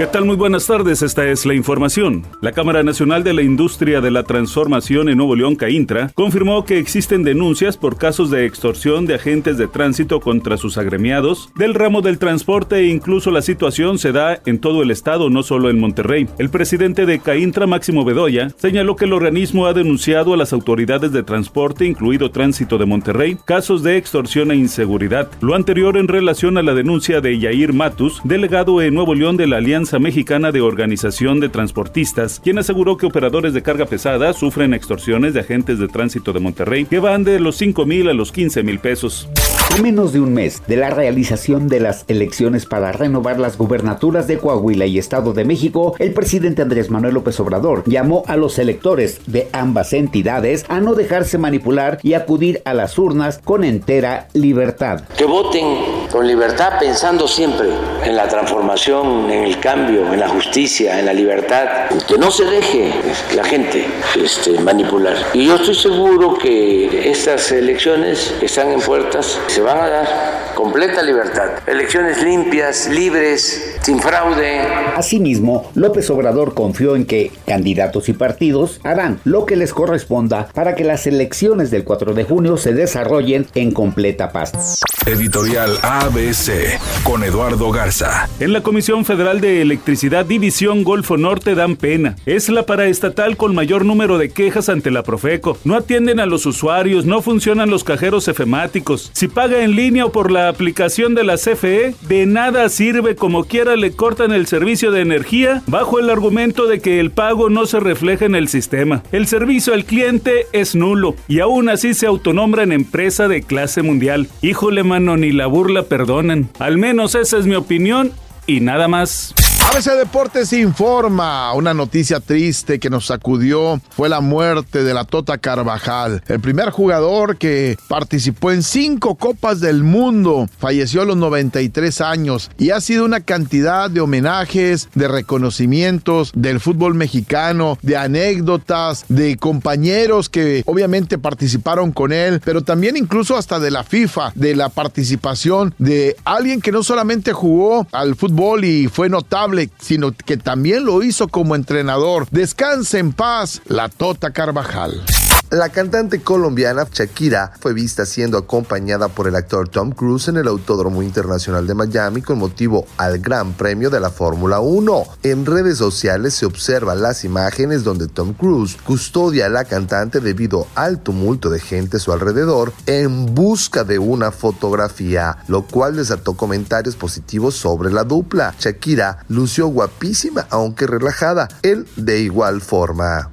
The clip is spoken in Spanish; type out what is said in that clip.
¿Qué tal? Muy buenas tardes, esta es la información. La Cámara Nacional de la Industria de la Transformación en Nuevo León, CAINTRA, confirmó que existen denuncias por casos de extorsión de agentes de tránsito contra sus agremiados del ramo del transporte e incluso la situación se da en todo el estado, no solo en Monterrey. El presidente de CAINTRA, Máximo Bedoya, señaló que el organismo ha denunciado a las autoridades de transporte, incluido Tránsito de Monterrey, casos de extorsión e inseguridad. Lo anterior en relación a la denuncia de Yair Matus, delegado en Nuevo León de la Alianza Mexicana de Organización de Transportistas, quien aseguró que operadores de carga pesada sufren extorsiones de agentes de tránsito de Monterrey que van de los 5 mil a los 15 mil pesos. A menos de un mes de la realización de las elecciones para renovar las gubernaturas de Coahuila y Estado de México, el presidente Andrés Manuel López Obrador llamó a los electores de ambas entidades a no dejarse manipular y acudir a las urnas con entera libertad. Que voten con libertad pensando siempre en la transformación, en el cambio, en la justicia, en la libertad. Que no se deje la gente este, manipular. Y yo estoy seguro que estas elecciones están en puertas se van a dar completa libertad. Elecciones limpias, libres, sin fraude. Asimismo, López Obrador confió en que candidatos y partidos harán lo que les corresponda para que las elecciones del 4 de junio se desarrollen en completa paz. Editorial ABC con Eduardo Garza. En la Comisión Federal de Electricidad División Golfo Norte dan pena. Es la paraestatal con mayor número de quejas ante la Profeco. No atienden a los usuarios, no funcionan los cajeros efemáticos. Si paga en línea o por la aplicación de la CFE, de nada sirve como quiera le cortan el servicio de energía bajo el argumento de que el pago no se refleja en el sistema. El servicio al cliente es nulo y aún así se autonombra empresa de clase mundial. Híjole mano, ni la burla perdonan. Al menos esa es mi opinión y nada más. ABC Deportes informa. Una noticia triste que nos sacudió fue la muerte de la Tota Carvajal, el primer jugador que participó en cinco Copas del Mundo. Falleció a los 93 años y ha sido una cantidad de homenajes, de reconocimientos del fútbol mexicano, de anécdotas, de compañeros que obviamente participaron con él, pero también incluso hasta de la FIFA, de la participación de alguien que no solamente jugó al fútbol y fue notable, sino que también lo hizo como entrenador. Descanse en paz, la Tota Carvajal. La cantante colombiana Shakira fue vista siendo acompañada por el actor Tom Cruise en el Autódromo Internacional de Miami con motivo al Gran Premio de la Fórmula 1. En redes sociales se observan las imágenes donde Tom Cruise custodia a la cantante debido al tumulto de gente a su alrededor en busca de una fotografía, lo cual desató comentarios positivos sobre la dupla. Shakira lució guapísima aunque relajada, él de igual forma.